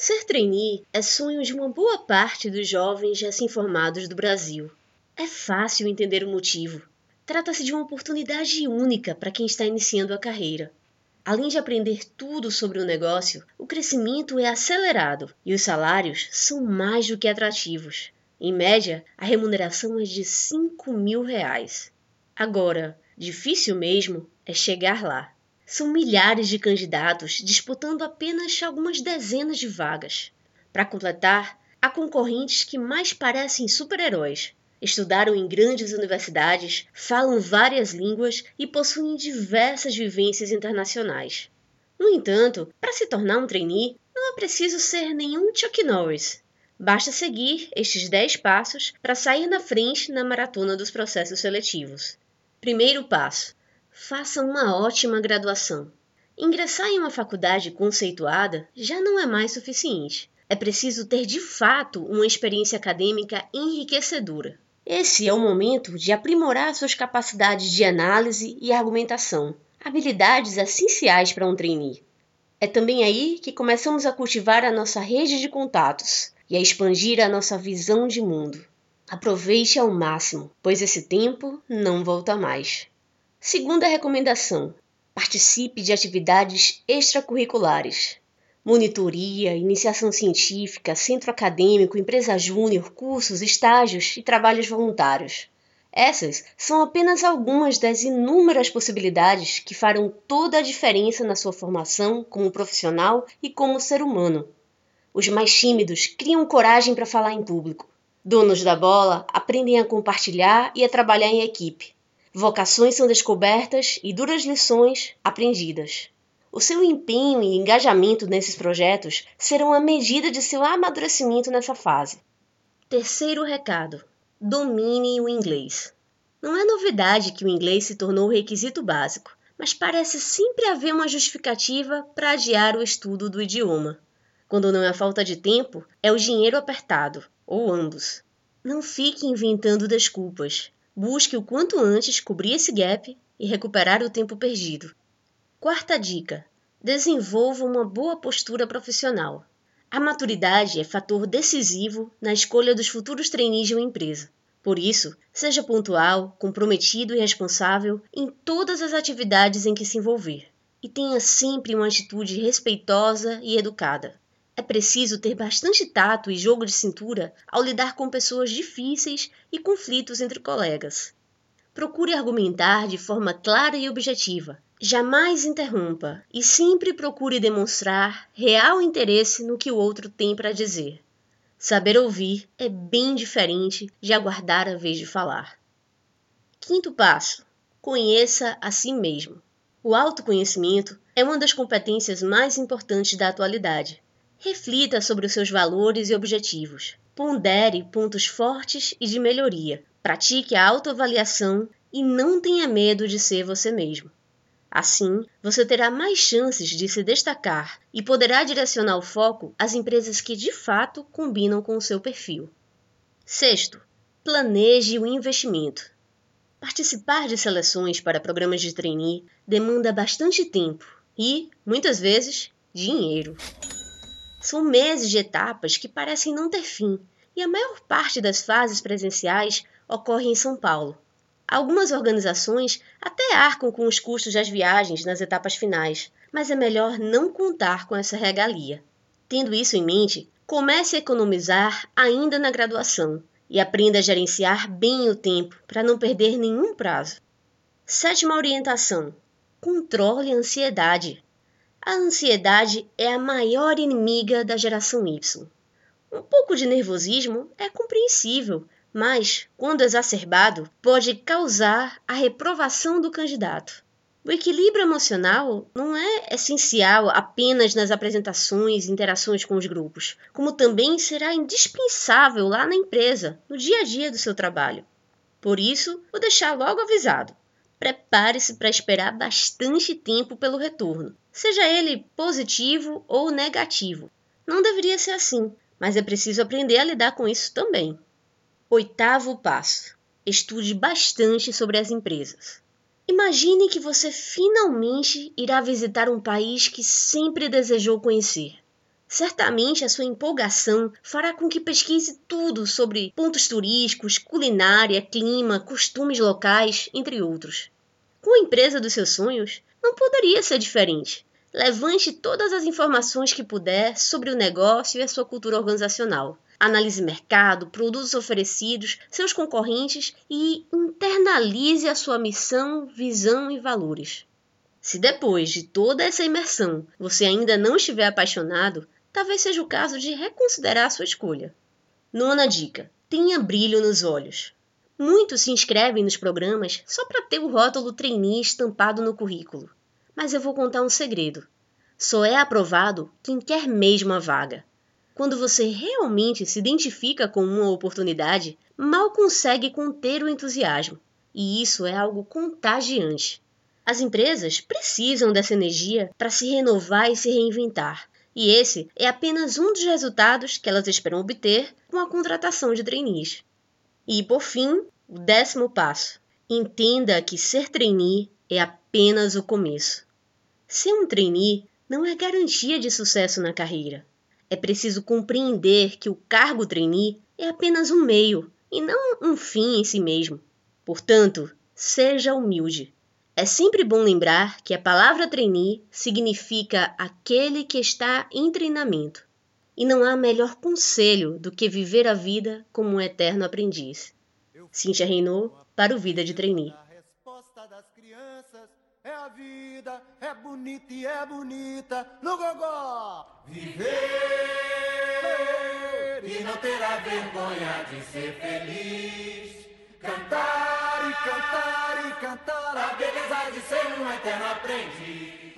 Ser trainee é sonho de uma boa parte dos jovens recém-formados do Brasil. É fácil entender o motivo. Trata-se de uma oportunidade única para quem está iniciando a carreira. Além de aprender tudo sobre o negócio, o crescimento é acelerado e os salários são mais do que atrativos. Em média, a remuneração é de 5 mil reais. Agora, difícil mesmo é chegar lá. São milhares de candidatos disputando apenas algumas dezenas de vagas. Para completar, há concorrentes que mais parecem super-heróis. Estudaram em grandes universidades, falam várias línguas e possuem diversas vivências internacionais. No entanto, para se tornar um trainee, não é preciso ser nenhum Chuck Norris. Basta seguir estes 10 passos para sair na frente na maratona dos processos seletivos. Primeiro passo: faça uma ótima graduação. Ingressar em uma faculdade conceituada já não é mais suficiente. É preciso ter de fato uma experiência acadêmica enriquecedora. Esse é o momento de aprimorar suas capacidades de análise e argumentação, habilidades essenciais para um trainee. É também aí que começamos a cultivar a nossa rede de contatos e a expandir a nossa visão de mundo. Aproveite ao máximo, pois esse tempo não volta mais. Segunda recomendação: participe de atividades extracurriculares. Monitoria, iniciação científica, centro acadêmico, empresa júnior, cursos, estágios e trabalhos voluntários. Essas são apenas algumas das inúmeras possibilidades que farão toda a diferença na sua formação como profissional e como ser humano. Os mais tímidos criam coragem para falar em público. Donos da bola aprendem a compartilhar e a trabalhar em equipe. Vocações são descobertas e duras lições aprendidas. O seu empenho e engajamento nesses projetos serão a medida de seu amadurecimento nessa fase. Terceiro recado: domine o inglês. Não é novidade que o inglês se tornou o requisito básico, mas parece sempre haver uma justificativa para adiar o estudo do idioma. Quando não é falta de tempo, é o dinheiro apertado, ou ambos. Não fique inventando desculpas. Busque o quanto antes cobrir esse gap e recuperar o tempo perdido. Quarta dica: desenvolva uma boa postura profissional. A maturidade é fator decisivo na escolha dos futuros trainees de uma empresa. Por isso, seja pontual, comprometido e responsável em todas as atividades em que se envolver. E tenha sempre uma atitude respeitosa e educada. É preciso ter bastante tato e jogo de cintura ao lidar com pessoas difíceis e conflitos entre colegas. Procure argumentar de forma clara e objetiva. Jamais interrompa e sempre procure demonstrar real interesse no que o outro tem para dizer. Saber ouvir é bem diferente de aguardar a vez de falar. Quinto passo: conheça a si mesmo. O autoconhecimento é uma das competências mais importantes da atualidade. Reflita sobre os seus valores e objetivos. Pondere pontos fortes e de melhoria. Pratique a autoavaliação e não tenha medo de ser você mesmo. Assim, você terá mais chances de se destacar e poderá direcionar o foco às empresas que de fato combinam com o seu perfil. Sexto, planeje o investimento. Participar de seleções para programas de trainee demanda bastante tempo e, muitas vezes, dinheiro. São meses de etapas que parecem não ter fim, e a maior parte das fases presenciais ocorre em São Paulo. Algumas organizações até arcam com os custos das viagens nas etapas finais, mas é melhor não contar com essa regalia. Tendo isso em mente, comece a economizar ainda na graduação e aprenda a gerenciar bem o tempo para não perder nenhum prazo. Sétima orientação: controle a ansiedade. A ansiedade é a maior inimiga da geração Y. Um pouco de nervosismo é compreensível, mas, quando exacerbado, pode causar a reprovação do candidato. O equilíbrio emocional não é essencial apenas nas apresentações e interações com os grupos, como também será indispensável lá na empresa, no dia a dia do seu trabalho. Por isso, vou deixar logo avisado. Prepare-se para esperar bastante tempo pelo retorno, seja ele positivo ou negativo. Não deveria ser assim, mas é preciso aprender a lidar com isso também. Oitavo passo: estude bastante sobre as empresas. Imagine que você finalmente irá visitar um país que sempre desejou conhecer. Certamente a sua empolgação fará com que pesquise tudo sobre pontos turísticos, culinária, clima, costumes locais, entre outros. Com a empresa dos seus sonhos, não poderia ser diferente. Levante todas as informações que puder sobre o negócio e a sua cultura organizacional. Analise mercado, produtos oferecidos, seus concorrentes e internalize a sua missão, visão e valores. Se depois de toda essa imersão você ainda não estiver apaixonado, talvez seja o caso de reconsiderar sua escolha. Nona dica: tenha brilho nos olhos. Muitos se inscrevem nos programas só para ter o rótulo trainee estampado no currículo. Mas eu vou contar um segredo. Só é aprovado quem quer mesmo a vaga. Quando você realmente se identifica com uma oportunidade, mal consegue conter o entusiasmo. E isso é algo contagiante. As empresas precisam dessa energia para se renovar e se reinventar. E esse é apenas um dos resultados que elas esperam obter com a contratação de trainees. E, por fim, o décimo passo. Entenda que ser trainee é apenas o começo. Ser um trainee não é garantia de sucesso na carreira. É preciso compreender que o cargo trainee é apenas um meio e não um fim em si mesmo. Portanto, seja humilde. É sempre bom lembrar que a palavra trainee significa aquele que está em treinamento. E não há melhor conselho do que viver a vida como um eterno aprendiz. Cíntia Reinaud, para o Vida de Trainee. É a vida, é bonita e é bonita no gogó. Viver e não terá vergonha de ser feliz. Cantar e cantar e cantar a beleza de ser um eterno aprendiz.